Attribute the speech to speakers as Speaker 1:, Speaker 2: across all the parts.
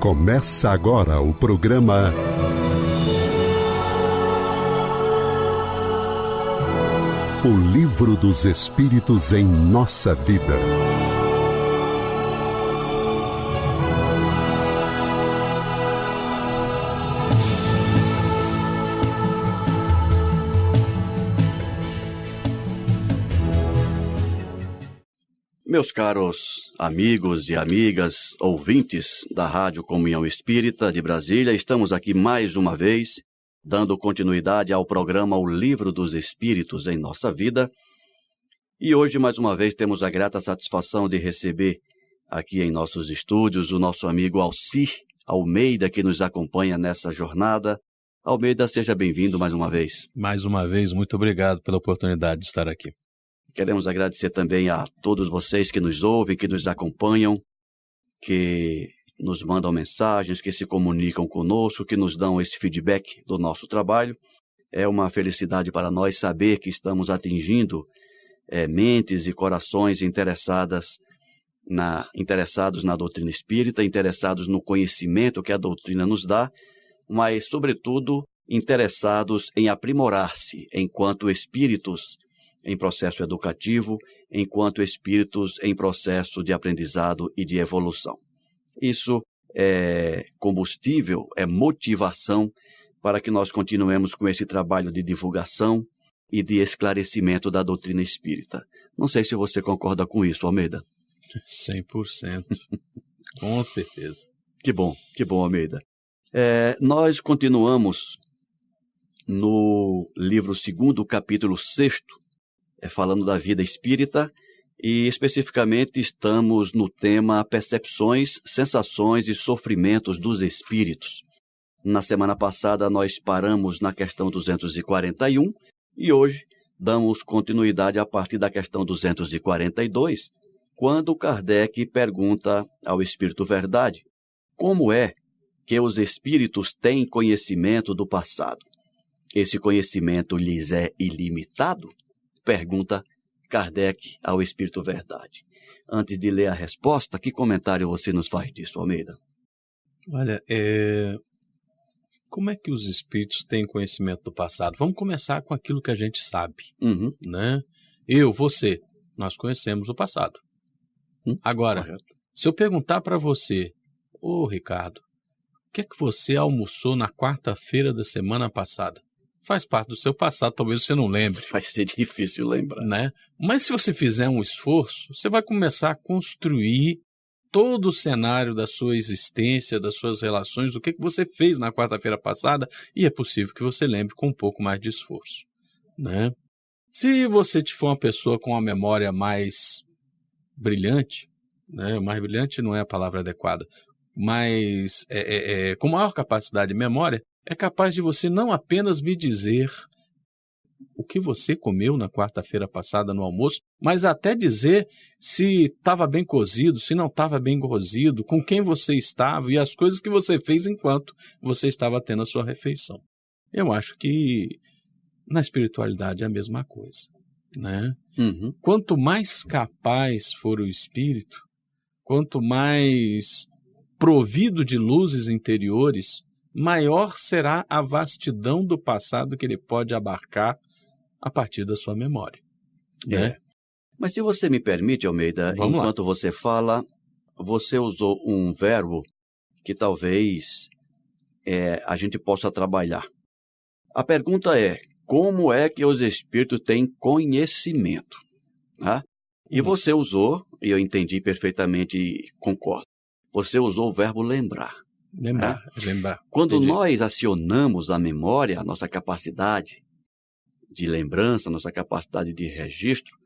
Speaker 1: Começa agora o programa O Livro dos Espíritos em Nossa Vida.
Speaker 2: Caros amigos e amigas, ouvintes da Rádio Comunhão Espírita de Brasília, estamos aqui mais uma vez, dando continuidade ao programa O Livro dos Espíritos em Nossa Vida. E hoje, mais uma vez, temos a grata satisfação de receber aqui em nossos estúdios o nosso amigo Alcir Almeida, que nos acompanha nessa jornada. Almeida, seja bem-vindo mais uma vez.
Speaker 3: Mais uma vez, muito obrigado pela oportunidade de estar aqui.
Speaker 2: Queremos agradecer também a todos vocês que nos ouvem, que nos acompanham, que nos mandam mensagens, que se comunicam conosco, que nos dão esse feedback do nosso trabalho. É uma felicidade para nós saber que estamos atingindo é, mentes e corações interessadas na, interessados na doutrina espírita, interessados no conhecimento que a doutrina nos dá, mas, sobretudo, interessados em aprimorar-se enquanto espíritos em processo educativo, enquanto espíritos em processo de aprendizado e de evolução. Isso é combustível, é motivação para que nós continuemos com esse trabalho de divulgação e de esclarecimento da doutrina espírita. Não sei se você concorda com isso, Almeida.
Speaker 3: 100%. com certeza.
Speaker 2: Que bom, que bom, Almeida. É, nós continuamos no livro segundo, capítulo sexto, falando da vida espírita, e especificamente estamos no tema percepções, sensações e sofrimentos dos espíritos. Na semana passada nós paramos na questão 241 e hoje damos continuidade a partir da questão 242, quando Kardec pergunta ao Espírito Verdade como é que os espíritos têm conhecimento do passado. Esse conhecimento lhes é ilimitado? Pergunta Kardec ao Espírito Verdade. Antes de ler a resposta, que comentário você nos faz disso, Almeida?
Speaker 3: Olha, é... como é que os espíritos têm conhecimento do passado? Vamos começar com aquilo que a gente sabe,
Speaker 2: uhum.
Speaker 3: né? Eu, você, nós conhecemos o passado.
Speaker 2: Hum,
Speaker 3: Agora,
Speaker 2: correto.
Speaker 3: se eu perguntar para você, ô Ricardo, o que é que você almoçou na quarta-feira da semana passada? Faz parte do seu passado, talvez você não lembre.
Speaker 2: Vai ser difícil lembrar.
Speaker 3: Né? Mas se você fizer um esforço, você vai começar a construir todo o cenário da sua existência, das suas relações, o que, que você fez na quarta-feira passada, e é possível que você lembre com um pouco mais de esforço. Né? Se você for uma pessoa com uma memória mais brilhante, né? mais brilhante não é a palavra adequada, mas é, é, é, com maior capacidade de memória, é capaz de você não apenas me dizer o que você comeu na quarta-feira passada no almoço, mas até dizer se estava bem cozido, se não estava bem cozido, com quem você estava e as coisas que você fez enquanto você estava tendo a sua refeição. Eu acho que na espiritualidade é a mesma coisa, né?
Speaker 2: Uhum.
Speaker 3: Quanto mais capaz for o espírito, quanto mais provido de luzes interiores, maior será a vastidão do passado que ele pode abarcar a partir da sua memória.
Speaker 2: É.
Speaker 3: Né?
Speaker 2: Mas se você me permite, Almeida,
Speaker 3: Vamos lá.
Speaker 2: enquanto você fala, você usou um verbo que talvez é, a gente possa trabalhar. A pergunta é: como é que os espíritos têm conhecimento? Né? E
Speaker 3: Uhum.
Speaker 2: você usou, e eu entendi perfeitamente e concordo, você usou o verbo lembrar.
Speaker 3: Lembrar, lembrar.
Speaker 2: Quando
Speaker 3: Entendi.
Speaker 2: nós acionamos a memória, a nossa capacidade de lembrança, nossa capacidade de registro,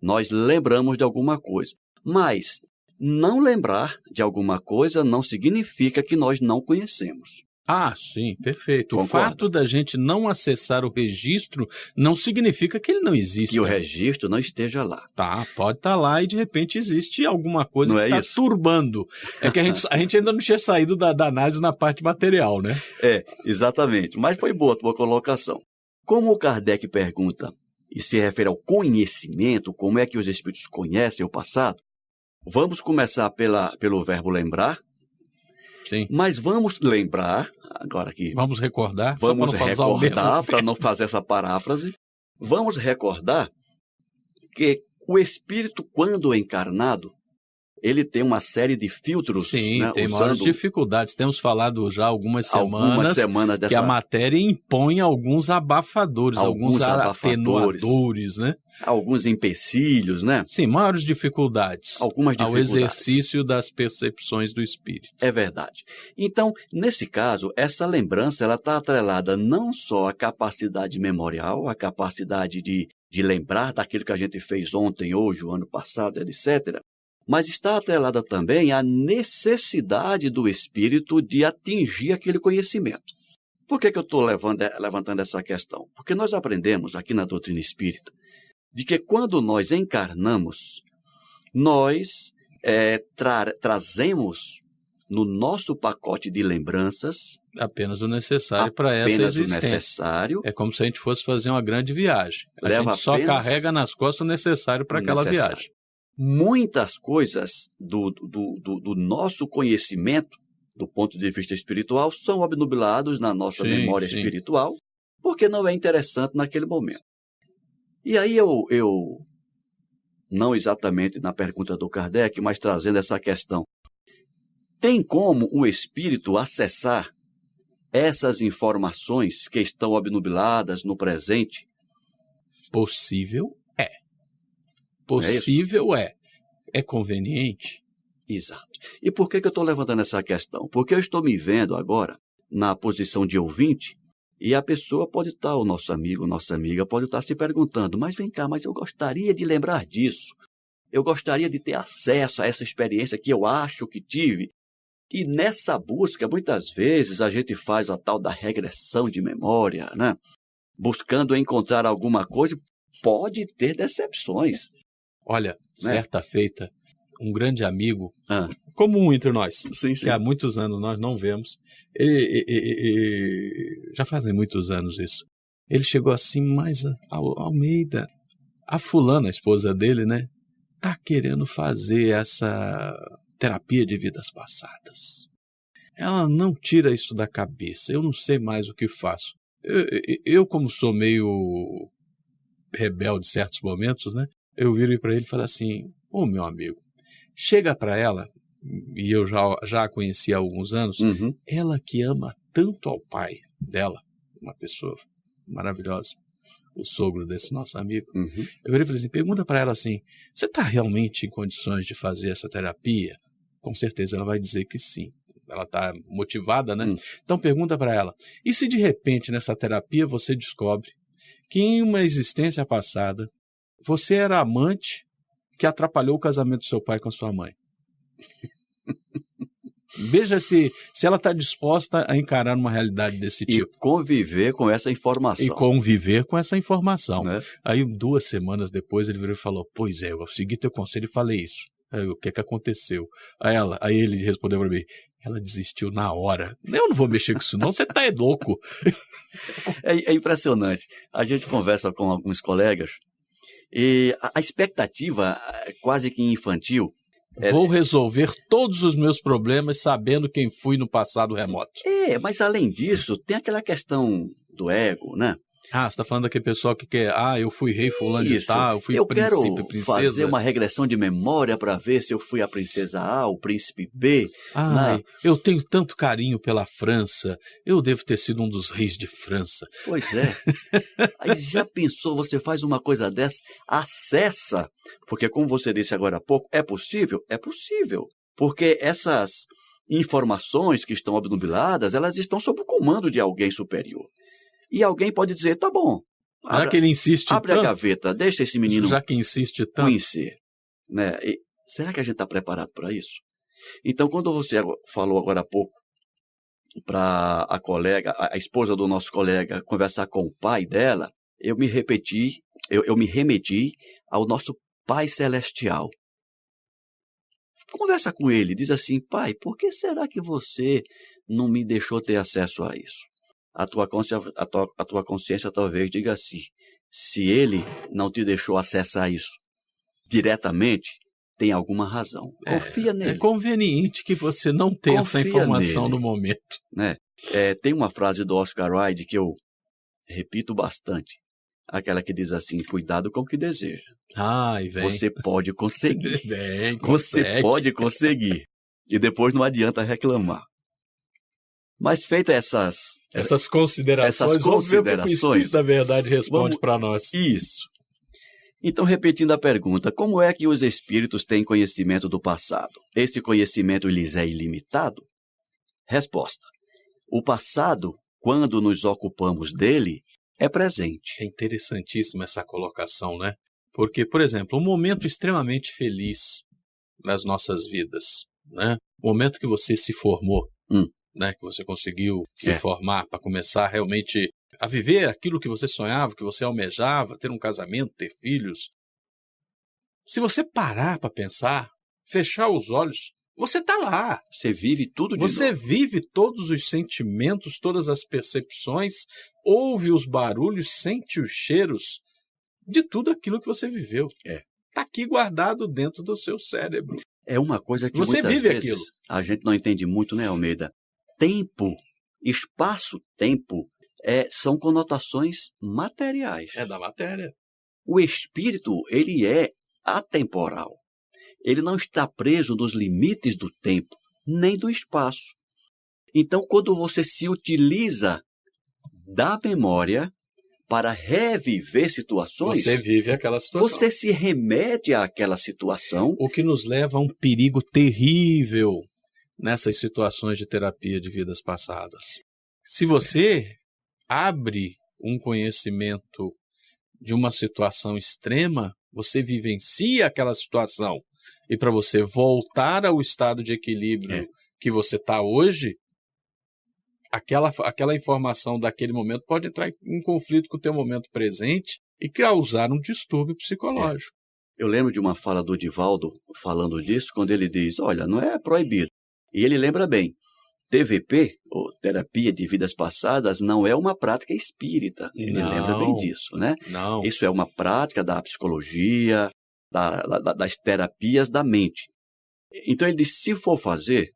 Speaker 2: nós lembramos de alguma coisa. Mas não lembrar de alguma coisa não significa que nós não conhecemos.
Speaker 3: Ah, sim, perfeito. O fato da gente não acessar o registro não significa que ele não existe.
Speaker 2: Que o registro não esteja lá.
Speaker 3: Tá, pode estar lá e de repente existe alguma coisa
Speaker 2: Não
Speaker 3: que
Speaker 2: é
Speaker 3: está
Speaker 2: isso?
Speaker 3: turbando. É que a gente, a gente ainda não tinha saído da, da análise na parte material, né?
Speaker 2: É, exatamente. Mas foi boa a tua colocação. Como o Kardec pergunta e se refere ao conhecimento, como é que os espíritos conhecem o passado, vamos começar pela, pelo verbo lembrar.
Speaker 3: Sim.
Speaker 2: Mas vamos lembrar, agora aqui.
Speaker 3: Vamos recordar.
Speaker 2: Vamos recordar, para não fazer essa paráfrase. Vamos recordar que o espírito, quando encarnado, ele tem uma série de filtros.
Speaker 3: Sim,
Speaker 2: né,
Speaker 3: tem
Speaker 2: usando
Speaker 3: maiores dificuldades. Temos falado já algumas semanas,
Speaker 2: algumas semanas
Speaker 3: que a
Speaker 2: dessa,
Speaker 3: matéria impõe alguns abafadores, alguns,
Speaker 2: Alguns abafadores.
Speaker 3: atenuadores, né?
Speaker 2: alguns empecilhos, né?
Speaker 3: Sim, maiores dificuldades
Speaker 2: Algumas
Speaker 3: ao
Speaker 2: dificuldades.
Speaker 3: exercício das percepções do espírito.
Speaker 2: É verdade. Então, nesse caso, essa lembrança ela está atrelada não só à capacidade memorial, à capacidade de, de lembrar daquilo que a gente fez ontem, hoje, o ano passado, etc., mas está atrelada também à necessidade do espírito de atingir aquele conhecimento. Por que, que eu estou levantando essa questão? Porque nós aprendemos aqui na doutrina espírita de que quando nós encarnamos, nós é, tra trazemos no nosso pacote de lembranças
Speaker 3: Apenas o necessário para essa
Speaker 2: apenas o
Speaker 3: existência.
Speaker 2: necessário,
Speaker 3: É como se a gente fosse fazer uma grande viagem. A gente só carrega nas costas o necessário para aquela
Speaker 2: necessário.
Speaker 3: viagem.
Speaker 2: Muitas coisas do, do, do, do nosso conhecimento, do ponto de vista espiritual, são obnubilados na nossa
Speaker 3: Sim,
Speaker 2: memória
Speaker 3: sim.
Speaker 2: espiritual, porque não é interessante naquele momento. E aí eu, eu, não exatamente na pergunta do Kardec, mas trazendo essa questão, tem como o espírito acessar essas informações que estão obnubiladas no presente?
Speaker 3: Possível. Possível é. É conveniente?
Speaker 2: Exato. E por que, que eu estou levantando essa questão? Porque eu estou me vendo agora na posição de ouvinte e a pessoa pode estar, o nosso amigo, nossa amiga, pode estar se perguntando: mas vem cá, mas eu gostaria de lembrar disso. Eu gostaria de ter acesso a essa experiência que eu acho que tive. E nessa busca, muitas vezes, a gente faz a tal da regressão de memória, né? Buscando encontrar alguma coisa, pode ter decepções.
Speaker 3: Olha,
Speaker 2: Né?
Speaker 3: certa feita, um grande amigo,
Speaker 2: Ah.
Speaker 3: comum entre nós,
Speaker 2: Sim,
Speaker 3: que há muitos anos nós não vemos, ele, e- e- e- já fazem muitos anos isso. Ele chegou assim, mas a- Al- Almeida, a fulana, a esposa dele, né, tá querendo fazer essa terapia de vidas passadas. Ela não tira isso da cabeça. Eu não sei mais o que faço. Eu, eu- eu como sou meio rebelde em certos momentos, né? Eu virei para ele e falei assim: Ô meu amigo, chega para ela, e eu já, já a conheci há alguns anos,
Speaker 2: Uhum.
Speaker 3: ela que ama tanto ao pai dela, uma pessoa maravilhosa, o sogro desse nosso amigo.
Speaker 2: Uhum.
Speaker 3: Eu virei e falei assim: pergunta para ela assim: você está realmente em condições de fazer essa terapia? Com certeza ela vai dizer que sim. Ela está motivada, né?
Speaker 2: Hum.
Speaker 3: Então pergunta para ela: e se de repente nessa terapia você descobre que em uma existência passada você era amante que atrapalhou o casamento do seu pai com a sua mãe? Veja se, se ela está disposta a encarar uma realidade desse
Speaker 2: E
Speaker 3: tipo
Speaker 2: conviver com essa informação.
Speaker 3: e conviver com essa informação.
Speaker 2: né?
Speaker 3: Aí, duas semanas depois, ele virou e falou: Pois é, eu segui teu conselho e falei isso. Aí, o que que aconteceu? Aí, ela, aí ele respondeu para mim: Ela desistiu na hora. Eu não vou mexer com isso, não. Você tá é louco.
Speaker 2: É, é impressionante. A gente conversa com alguns colegas e a, expectativa eh, quase que infantil. É-
Speaker 3: Vou resolver todos os meus problemas sabendo quem fui no passado remoto.
Speaker 2: É, mas além disso, tem aquela questão do ego, né?
Speaker 3: Ah, você tá falando daquele pessoal que quer. Ah, eu fui rei fulano de
Speaker 2: Isso.
Speaker 3: tal, eu fui
Speaker 2: eu
Speaker 3: príncipe,
Speaker 2: quero
Speaker 3: princesa.
Speaker 2: fazer uma regressão de memória para ver se eu fui a princesa A, o príncipe B.
Speaker 3: Ai, eu tenho tanto carinho pela França. Eu devo ter sido um dos reis de França.
Speaker 2: Pois é. Aí já pensou, você faz uma coisa dessa, acessa, porque como você disse agora há pouco, é possível? É possível. Porque essas informações que estão obnubiladas, elas estão sob o comando de alguém superior. E alguém pode dizer, tá bom,
Speaker 3: Já
Speaker 2: abra,
Speaker 3: que ele insiste
Speaker 2: abre a
Speaker 3: tanto,
Speaker 2: gaveta, deixa esse menino
Speaker 3: já que insiste tanto,
Speaker 2: conhecer. Né? E será que a gente está preparado para isso? Então, quando você falou agora há pouco para a colega, a a esposa do nosso colega, conversar com o pai dela, eu me repeti, eu, eu me remeti ao nosso Pai Celestial. Conversa com ele, diz assim, pai, por que será que você não me deixou ter acesso a isso? A tua consciência, a tua, a tua consciência talvez diga assim, se ele não te deixou acessar isso diretamente, tem alguma razão. Confia
Speaker 3: é,
Speaker 2: nele.
Speaker 3: É conveniente que você não tenha
Speaker 2: Confia
Speaker 3: essa informação
Speaker 2: nele.
Speaker 3: no momento.
Speaker 2: Né? É, tem uma frase do Oscar Wilde que eu repito bastante. Aquela que diz assim: cuidado com o que deseja.
Speaker 3: Ai, vem.
Speaker 2: Você pode conseguir.
Speaker 3: Vem,
Speaker 2: Você pode conseguir. E depois não adianta reclamar. Mas feitas essas.
Speaker 3: Essas considerações,
Speaker 2: Essas
Speaker 3: vamos ver o que
Speaker 2: considerações.
Speaker 3: Espírito da Verdade responde para nós.
Speaker 2: Isso. Então, repetindo a pergunta, como é que os espíritos têm conhecimento do passado? Esse conhecimento lhes é ilimitado? Resposta: O passado, quando nos ocupamos dele, é presente.
Speaker 3: É interessantíssima essa colocação, né? Porque, por exemplo, um momento extremamente feliz das nossas vidas, né? O momento que você se formou,
Speaker 2: Hum.
Speaker 3: Né? Que você conseguiu se
Speaker 2: É.
Speaker 3: formar para começar realmente a viver aquilo que você sonhava, que você almejava, ter um casamento, ter filhos. Se você parar para pensar, fechar os olhos, você está lá.
Speaker 2: Você vive tudo de
Speaker 3: Você
Speaker 2: novo.
Speaker 3: vive todos os sentimentos, todas as percepções, ouve os barulhos, sente os cheiros de tudo aquilo que você viveu.
Speaker 2: É.
Speaker 3: Está aqui guardado dentro do seu cérebro.
Speaker 2: É uma coisa que
Speaker 3: Você
Speaker 2: muitas
Speaker 3: vive
Speaker 2: vezes
Speaker 3: aquilo.
Speaker 2: a gente não entende muito, né, Almeida? Tempo, espaço-tempo, é, são conotações materiais.
Speaker 3: É da matéria.
Speaker 2: O espírito, ele é atemporal. Ele não está preso nos limites do tempo, nem do espaço. Então, quando você se utiliza da memória para reviver situações,
Speaker 3: Você vive aquela situação.
Speaker 2: você se remete àquela situação
Speaker 3: O que nos leva a um perigo terrível nessas situações de terapia de vidas passadas. Se você abre um conhecimento de uma situação extrema, você vivencia aquela situação. E para você voltar ao estado de equilíbrio
Speaker 2: É.
Speaker 3: que você está hoje, aquela, aquela informação daquele momento pode entrar em- em conflito com o teu momento presente e causar um distúrbio psicológico.
Speaker 2: Eu lembro de uma fala do Divaldo falando disso, quando ele diz: Olha, não é proibido. E ele lembra bem: TVP, ou Terapia de Vidas Passadas, não é uma prática espírita. Ele
Speaker 3: Não.
Speaker 2: lembra bem disso, né?
Speaker 3: Não.
Speaker 2: Isso é uma prática da psicologia, da- da- das terapias da mente. Então ele diz: se for fazer,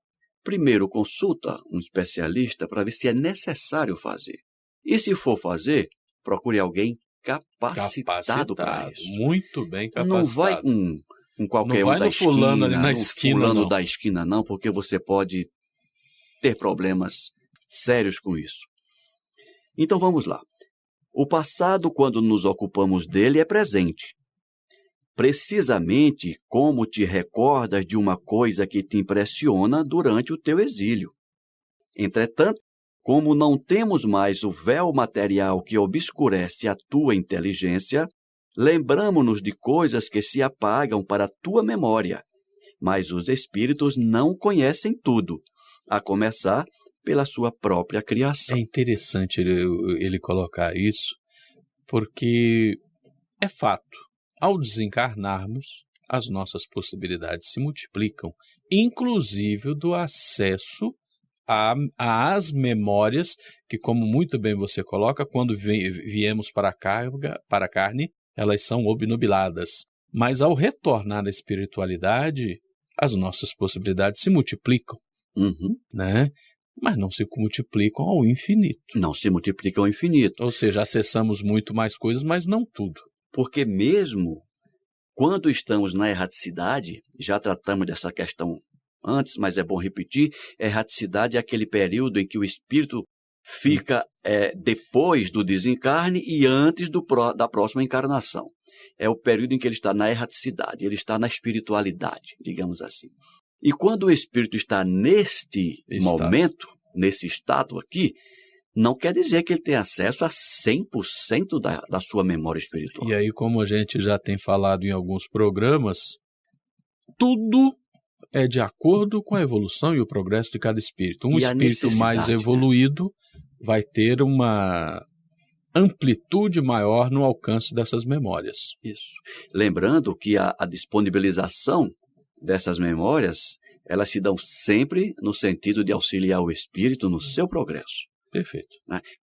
Speaker 2: primeiro consulta um especialista para ver se é necessário fazer. E se for fazer, procure alguém capacitado para isso.
Speaker 3: Muito bem capacitado.
Speaker 2: Não vai com, com qualquer
Speaker 3: Não
Speaker 2: um
Speaker 3: vai
Speaker 2: da
Speaker 3: no fulano ali
Speaker 2: esquina,
Speaker 3: na esquina,
Speaker 2: fulano
Speaker 3: não.
Speaker 2: da esquina não, porque você pode ter problemas sérios com isso. Então vamos lá. O passado, quando nos ocupamos dele, é presente. Precisamente como te recordas de uma coisa que te impressiona durante o teu exílio. Entretanto, como não temos mais o véu material que obscurece a tua inteligência, lembramo-nos de coisas que se apagam para a tua memória. Mas os espíritos não conhecem tudo, a começar pela sua própria criação.
Speaker 3: É interessante ele, ele colocar isso, porque é fato. Ao desencarnarmos, as nossas possibilidades se multiplicam, inclusive do acesso às memórias que, como muito bem você coloca, quando vi- viemos para a, carga, para a carne, elas são obnubiladas. Mas ao retornar à espiritualidade, as nossas possibilidades se multiplicam,
Speaker 2: Uhum.
Speaker 3: né? Mas não se multiplicam ao infinito.
Speaker 2: Não se multiplica ao infinito.
Speaker 3: Ou seja, acessamos muito mais coisas, mas não tudo.
Speaker 2: Porque mesmo quando estamos na erraticidade, já tratamos dessa questão antes, mas é bom repetir, erraticidade é aquele período em que o espírito fica é, depois do desencarne e antes do da próxima encarnação. É o período em que ele está na erraticidade, ele está na espiritualidade, digamos assim. E quando o espírito está neste
Speaker 3: Estado.
Speaker 2: momento, nesse estado aqui, não quer dizer que ele tem acesso a 100% da, da sua memória espiritual.
Speaker 3: E aí, como a gente já tem falado em alguns programas, tudo é de acordo com a evolução e o progresso de cada espírito. Um
Speaker 2: E
Speaker 3: espírito mais
Speaker 2: né?
Speaker 3: evoluído vai ter uma amplitude maior no alcance dessas memórias.
Speaker 2: Isso. Lembrando que a, a disponibilização dessas memórias, elas se dão sempre no sentido de auxiliar o espírito no seu progresso,
Speaker 3: Perfeito.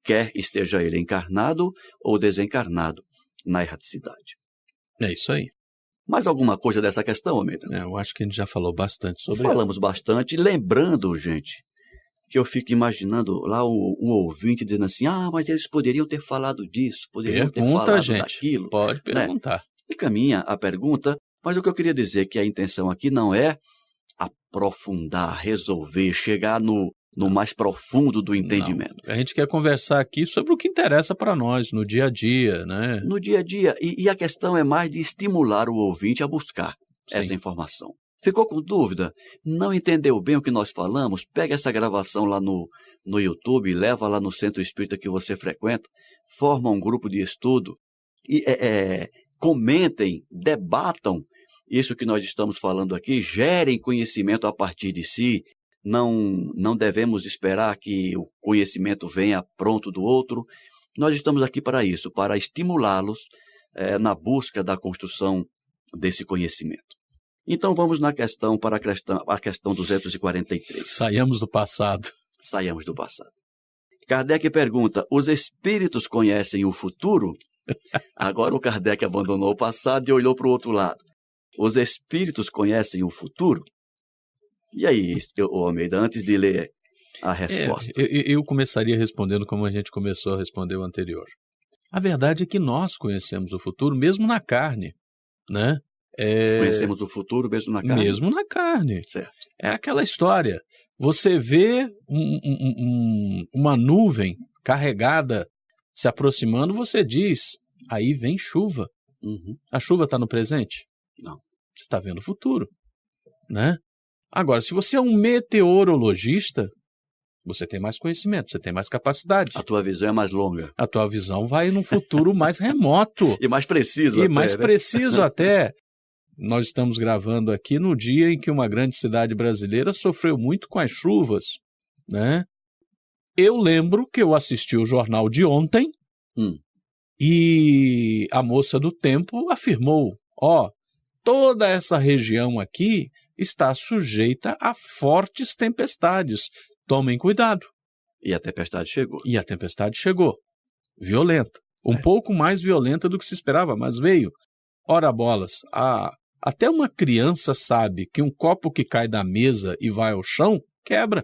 Speaker 2: quer esteja ele encarnado ou desencarnado na erraticidade.
Speaker 3: É isso aí.
Speaker 2: Mais alguma coisa dessa questão, Almeida?
Speaker 3: É, eu acho que a gente já falou bastante sobre
Speaker 2: Falamos bastante, lembrando, gente, que eu fico imaginando lá um, um, ouvinte dizendo assim: ah, mas eles poderiam ter falado disso, poderiam
Speaker 3: Pergunta,
Speaker 2: ter falado
Speaker 3: gente.
Speaker 2: daquilo.
Speaker 3: Pode
Speaker 2: né?
Speaker 3: perguntar.
Speaker 2: E caminha a pergunta, mas o que eu queria dizer é que a intenção aqui não é aprofundar, resolver, chegar no, no mais profundo do entendimento.
Speaker 3: Não. A gente quer conversar aqui sobre o que interessa para nós no dia a dia, né?
Speaker 2: No dia a dia. E, e, a questão é mais de estimular o ouvinte a buscar
Speaker 3: Sim.
Speaker 2: essa informação. Ficou com dúvida? Não entendeu bem o que nós falamos? Pega essa gravação lá no, no YouTube, leva lá no centro espírita que você frequenta, forma um grupo de estudo e é, é, comentem, debatam isso que nós estamos falando aqui, gerem conhecimento a partir de si. Não, não devemos esperar que o conhecimento venha pronto do outro. Nós estamos aqui para isso, para estimulá-los é, na busca da construção desse conhecimento. Então vamos na questão para a questão, a questão 243.
Speaker 3: Saiamos do passado.
Speaker 2: Saiamos do passado. Kardec pergunta: os espíritos conhecem o futuro? Agora o Kardec abandonou o passado e olhou para o outro lado. Os espíritos conhecem o futuro? E aí, o Almeida, antes de ler a resposta.
Speaker 3: É, eu, eu começaria respondendo como a gente começou a responder o anterior. A verdade é que nós conhecemos o futuro mesmo na carne, né?
Speaker 2: É... Conhecemos o futuro mesmo na carne?
Speaker 3: Mesmo na carne.
Speaker 2: Certo.
Speaker 3: É aquela história. Você vê um, um, um, uma nuvem carregada se aproximando, você diz: aí vem chuva.
Speaker 2: Uhum.
Speaker 3: A chuva está no presente?
Speaker 2: Não.
Speaker 3: Você está vendo o futuro, né? Agora, se você é um meteorologista, você tem mais conhecimento, você tem mais capacidade.
Speaker 2: A tua visão é mais longa.
Speaker 3: A tua visão vai num futuro mais remoto.
Speaker 2: e mais preciso
Speaker 3: e
Speaker 2: até.
Speaker 3: mais
Speaker 2: né?
Speaker 3: preciso até. Nós estamos gravando aqui no dia em que uma grande cidade brasileira sofreu muito com as chuvas, né? Eu lembro que eu assisti o jornal de ontem
Speaker 2: hum.
Speaker 3: e a moça do tempo afirmou: ó, oh, toda essa região aqui está sujeita a fortes tempestades. Tomem cuidado.
Speaker 2: E a tempestade chegou.
Speaker 3: E a tempestade chegou. Violenta. Um
Speaker 2: É.
Speaker 3: pouco mais violenta do que se esperava, mas veio. Ora bolas, a... até uma criança sabe que um copo que cai da mesa e vai ao chão quebra.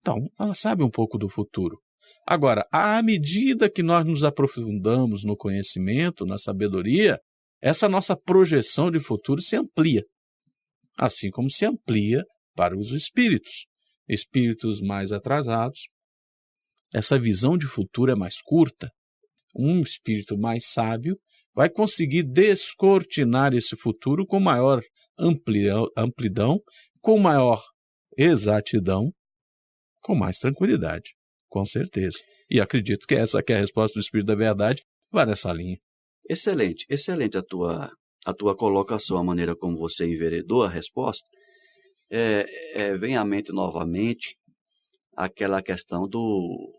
Speaker 3: Então, ela sabe um pouco do futuro. Agora, à medida que nós nos aprofundamos no conhecimento, na sabedoria, essa nossa projeção de futuro se amplia. Assim como se amplia para os espíritos. Espíritos mais atrasados, essa visão de futuro é mais curta. Um espírito mais sábio vai conseguir descortinar esse futuro com maior amplidão, com maior exatidão, com mais tranquilidade, com certeza. E acredito que essa que é a resposta do Espírito da Verdade vai nessa linha.
Speaker 2: Excelente, excelente a tua, a tua colocação, a maneira como você enveredou a resposta. É, é, vem à mente novamente aquela questão do,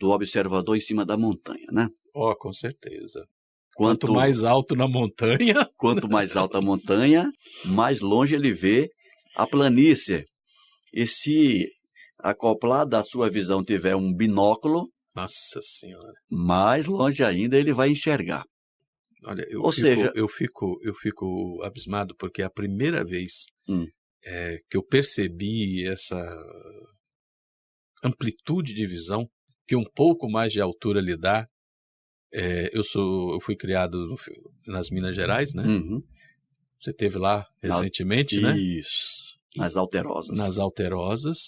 Speaker 2: do observador em cima da montanha, né?
Speaker 3: Oh, com certeza.
Speaker 2: Quanto,
Speaker 3: Quanto mais alto na montanha,
Speaker 2: quanto mais alta a montanha, mais longe ele vê a planície. E se acoplada à sua visão tiver um binóculo,
Speaker 3: nossa senhora,
Speaker 2: mais longe ainda ele vai enxergar.
Speaker 3: Olha, eu
Speaker 2: Ou
Speaker 3: fico,
Speaker 2: seja-
Speaker 3: eu fico, eu fico abismado porque é a primeira vez
Speaker 2: Hum.
Speaker 3: é, que eu percebi essa amplitude de visão que um pouco mais de altura lhe dá. É, eu sou, eu fui criado nas Minas Gerais, né?
Speaker 2: Uhum.
Speaker 3: Você teve lá recentemente, né?
Speaker 2: Isso. Nas alterosas.
Speaker 3: nas Alterosas.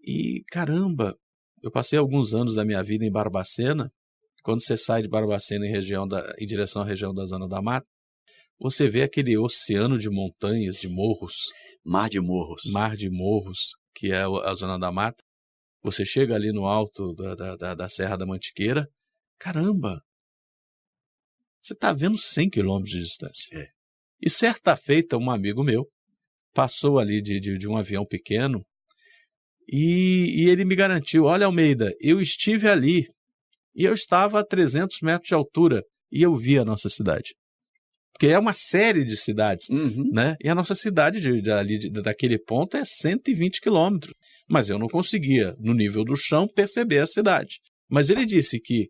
Speaker 3: E caramba, eu passei alguns anos da minha vida em Barbacena. Quando você sai de Barbacena em, região da, em direção à região da Zona da Mata, você vê aquele oceano de montanhas, de morros,
Speaker 2: Mar de morros.
Speaker 3: mar de morros, que é a Zona da Mata. Você chega ali no alto da, da, da Serra da Mantiqueira, caramba! Você está vendo 100 quilômetros de distância.
Speaker 2: É.
Speaker 3: E certa feita, um amigo meu passou ali de, de, de um avião pequeno e, e ele me garantiu: Olha, Almeida, eu estive ali e eu estava a 300 metros de altura e eu vi a nossa cidade. Porque é uma série de cidades
Speaker 2: Uhum.
Speaker 3: né? E a nossa cidade de, de, ali, de- daquele ponto é 120 quilômetros. Mas eu não conseguia, no nível do chão, perceber a cidade. Mas ele disse que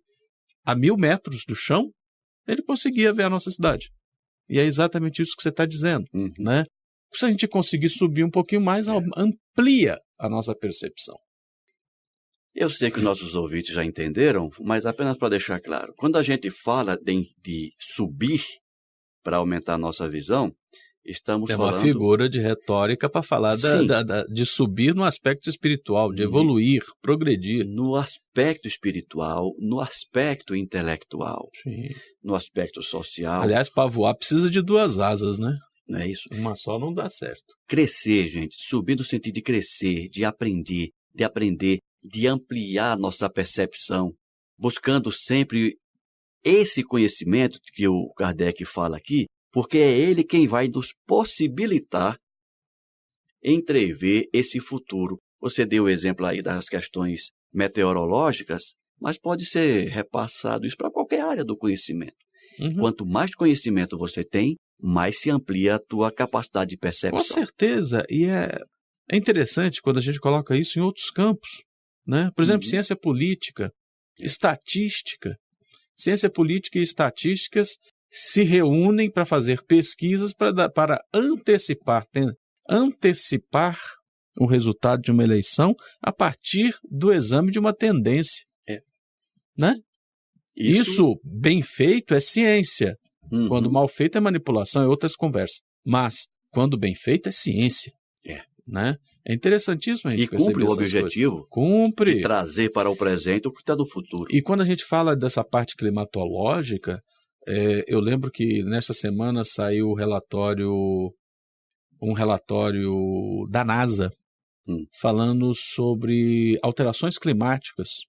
Speaker 3: a mil metros do chão, ele conseguia ver a nossa cidade. E é exatamente isso que você está dizendo,
Speaker 2: Uhum.
Speaker 3: né? Se a gente conseguir subir um pouquinho mais,
Speaker 2: É.
Speaker 3: amplia a nossa percepção.
Speaker 2: Eu sei que nossos ouvintes já entenderam, mas apenas para deixar claro, quando a gente fala de, de subir para aumentar a nossa visão, estamos
Speaker 3: É uma
Speaker 2: falando
Speaker 3: figura de retórica para falar da-
Speaker 2: Sim.
Speaker 3: da- da- de subir no aspecto espiritual, de
Speaker 2: E-
Speaker 3: evoluir, progredir.
Speaker 2: no aspecto espiritual, no aspecto intelectual, no aspecto social.
Speaker 3: Aliás, para voar precisa de duas asas, né?
Speaker 2: não é isso?
Speaker 3: Uma só não dá certo.
Speaker 2: Crescer, gente, subir no sentido de crescer, de aprender, de aprender, de ampliar nossa percepção, buscando sempre esse conhecimento que o Kardec fala aqui, porque é ele quem vai nos possibilitar entrever esse futuro. Você deu o exemplo aí das questões meteorológicas, mas pode ser repassado isso para qualquer área do conhecimento.
Speaker 3: Uhum.
Speaker 2: Quanto mais conhecimento você tem, mais se amplia a tua capacidade de
Speaker 3: Com
Speaker 2: percepção.
Speaker 3: certeza. E é, é interessante quando a gente coloca isso em outros campos. Né? Por exemplo,
Speaker 2: Uhum.
Speaker 3: ciência política, estatística. Ciência política e estatísticas se reúnem para fazer pesquisas para, para antecipar, antecipar o resultado de uma eleição a partir do exame de uma tendência.
Speaker 2: É.
Speaker 3: Né? Isso, bem feito, é ciência.
Speaker 2: Uhum.
Speaker 3: Quando mal feito é manipulação, é outras conversas. Mas, quando bem feito, é ciência.
Speaker 2: É.
Speaker 3: Né? É interessantíssimo a gente
Speaker 2: e cumpre o objetivo.
Speaker 3: Cumpre.
Speaker 2: de trazer para o presente o que está do futuro.
Speaker 3: E quando a gente fala dessa parte climatológica, é, eu lembro que nesta semana saiu o relatório, um relatório da NASA
Speaker 2: Hum.
Speaker 3: falando sobre alterações climáticas.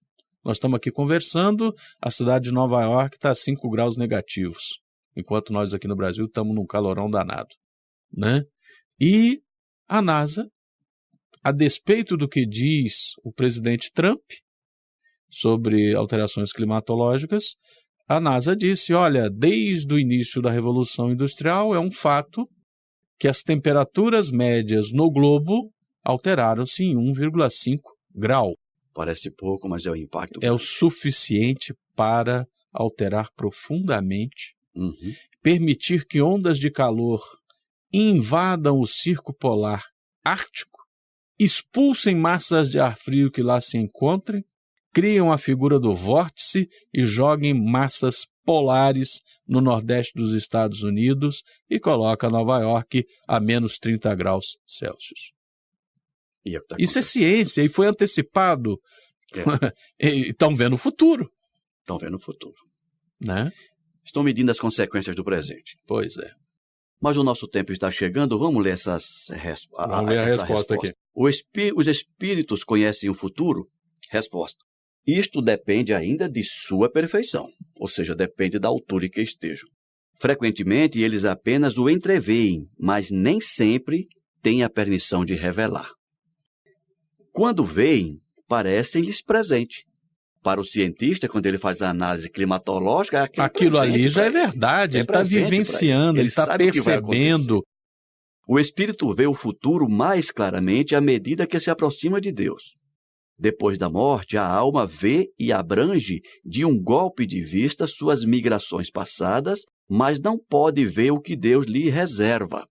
Speaker 3: Nós estamos aqui conversando, a cidade de Nova York está a 5 graus negativos, enquanto nós aqui no Brasil estamos num calorão danado. Né? E a NASA, a despeito do que diz o presidente Trump, sobre alterações climatológicas, a NASA disse: olha, desde o início da Revolução Industrial é um fato que as temperaturas médias no globo alteraram-se em 1,5 grau.
Speaker 2: Parece pouco, mas é o impacto.
Speaker 3: É o suficiente para alterar profundamente,
Speaker 2: Uhum.
Speaker 3: permitir que ondas de calor invadam o circo polar ártico, expulsem massas de ar frio que lá se encontrem, criam a figura do vórtice e joguem massas polares no nordeste dos Estados Unidos e coloca Nova York a menos 30 graus Celsius.
Speaker 2: É tá
Speaker 3: Isso é ciência e foi antecipado. e estão vendo o futuro,
Speaker 2: Estão vendo o futuro.
Speaker 3: né?
Speaker 2: Estão medindo as consequências do presente.
Speaker 3: Pois é.
Speaker 2: Mas o nosso tempo está chegando, vamos ler essas res...
Speaker 3: Vamos ler a
Speaker 2: essa
Speaker 3: resposta aqui.
Speaker 2: O espí- Os espíritos conhecem o futuro? Resposta. Isto depende ainda de sua perfeição, ou seja, depende da altura em que estejam. Frequentemente eles apenas o entreveem, mas nem sempre têm a permissão de revelar. Quando veem, parecem-lhes presente. Para o cientista, quando ele faz a análise climatológica, é
Speaker 3: Aquilo
Speaker 2: presente
Speaker 3: ali já é verdade,
Speaker 2: É
Speaker 3: ele está vivenciando, ele está percebendo.
Speaker 2: O espírito vê o futuro mais claramente à medida que se aproxima de Deus. Depois da morte, a alma vê e abrange de um golpe de vista suas migrações passadas, mas não pode ver o que Deus lhe reserva.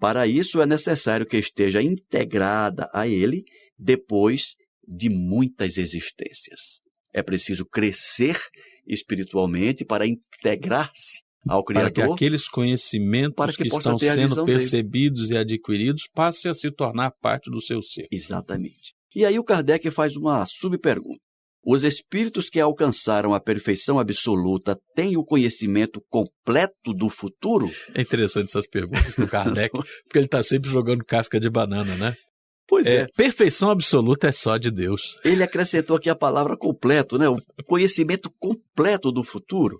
Speaker 2: Para isso é necessário que esteja integrada a ele depois de muitas existências. É preciso crescer espiritualmente para integrar-se ao
Speaker 3: Para que
Speaker 2: Criador.
Speaker 3: aqueles conhecimentos
Speaker 2: para que
Speaker 3: que, estão sendo
Speaker 2: visão dele.
Speaker 3: percebidos e adquiridos passem a se tornar parte do seu ser.
Speaker 2: Exatamente. E aí o Kardec faz uma subpergunta. Os espíritos que alcançaram a perfeição absoluta têm o conhecimento completo do futuro?
Speaker 3: É interessante essas perguntas do Kardec, porque ele está sempre jogando casca de banana, né?
Speaker 2: Pois
Speaker 3: É, perfeição absoluta é só de Deus.
Speaker 2: Ele acrescentou aqui a palavra completo, né? O conhecimento completo do futuro.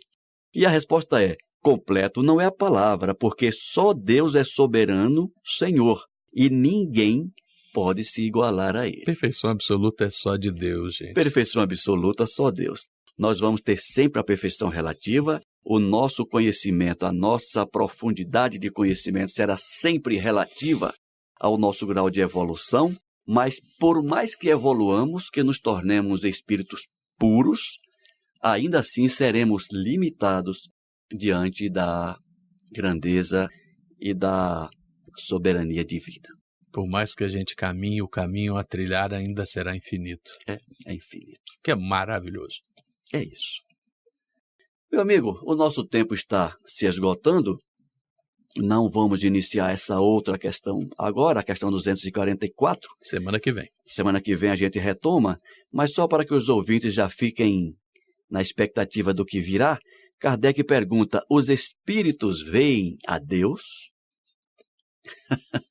Speaker 2: E a resposta é: completo não é a palavra, porque só Deus é soberano, Senhor, e ninguém pode se igualar a ele.
Speaker 3: Perfeição absoluta é só de Deus, gente.
Speaker 2: Perfeição absoluta, só Deus. Nós vamos ter sempre a perfeição relativa, o nosso conhecimento, a nossa profundidade de conhecimento será sempre relativa ao nosso grau de evolução, mas por mais que evoluamos, que nos tornemos espíritos puros, ainda assim seremos limitados diante da grandeza e da soberania divina.
Speaker 3: Por mais que a gente caminhe, o caminho a trilhar ainda será infinito.
Speaker 2: É, é infinito.
Speaker 3: Que é maravilhoso.
Speaker 2: É isso. Meu amigo, o nosso tempo está se esgotando. Não vamos iniciar essa outra questão agora, a questão 244.
Speaker 3: Semana que vem.
Speaker 2: Semana que vem a gente retoma, mas só para que os ouvintes já fiquem na expectativa do que virá, Kardec pergunta: os espíritos veem a Deus?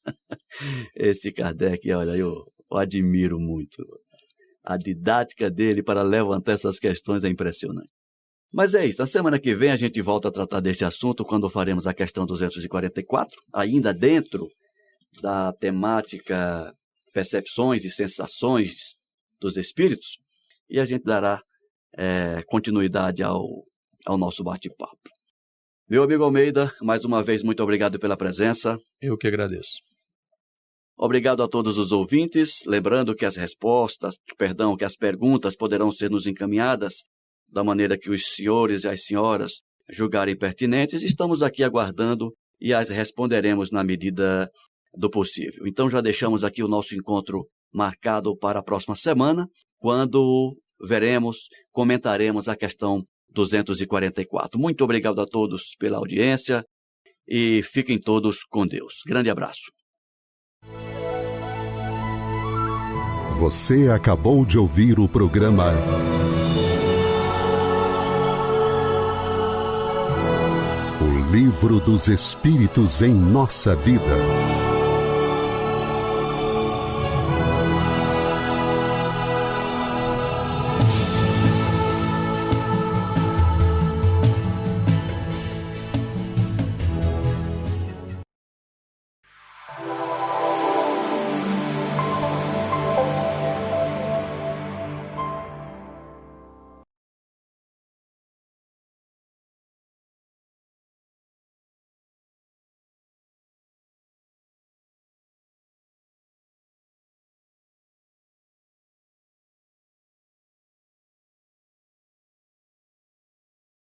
Speaker 2: Esse Kardec, olha, eu, eu admiro muito. A didática dele para levantar essas questões é impressionante. Mas é isso, na semana que vem a gente volta a tratar deste assunto quando faremos a questão 244, ainda dentro da temática percepções e sensações dos espíritos, e a gente dará é, continuidade ao, ao nosso bate-papo. Meu amigo Almeida, mais uma vez, muito obrigado pela presença.
Speaker 3: Eu que agradeço.
Speaker 2: Obrigado a todos os ouvintes. Lembrando que as respostas, perdão, que as perguntas poderão ser nos encaminhadas da maneira que os senhores e as senhoras julgarem pertinentes. Estamos aqui aguardando e as responderemos na medida do possível. Então já deixamos aqui o nosso encontro marcado para a próxima semana, quando veremos, comentaremos a questão 244. Muito obrigado a todos pela audiência e fiquem todos com Deus. Grande abraço.
Speaker 1: Você acabou de ouvir o programa O Livro dos Espíritos em Nossa Vida.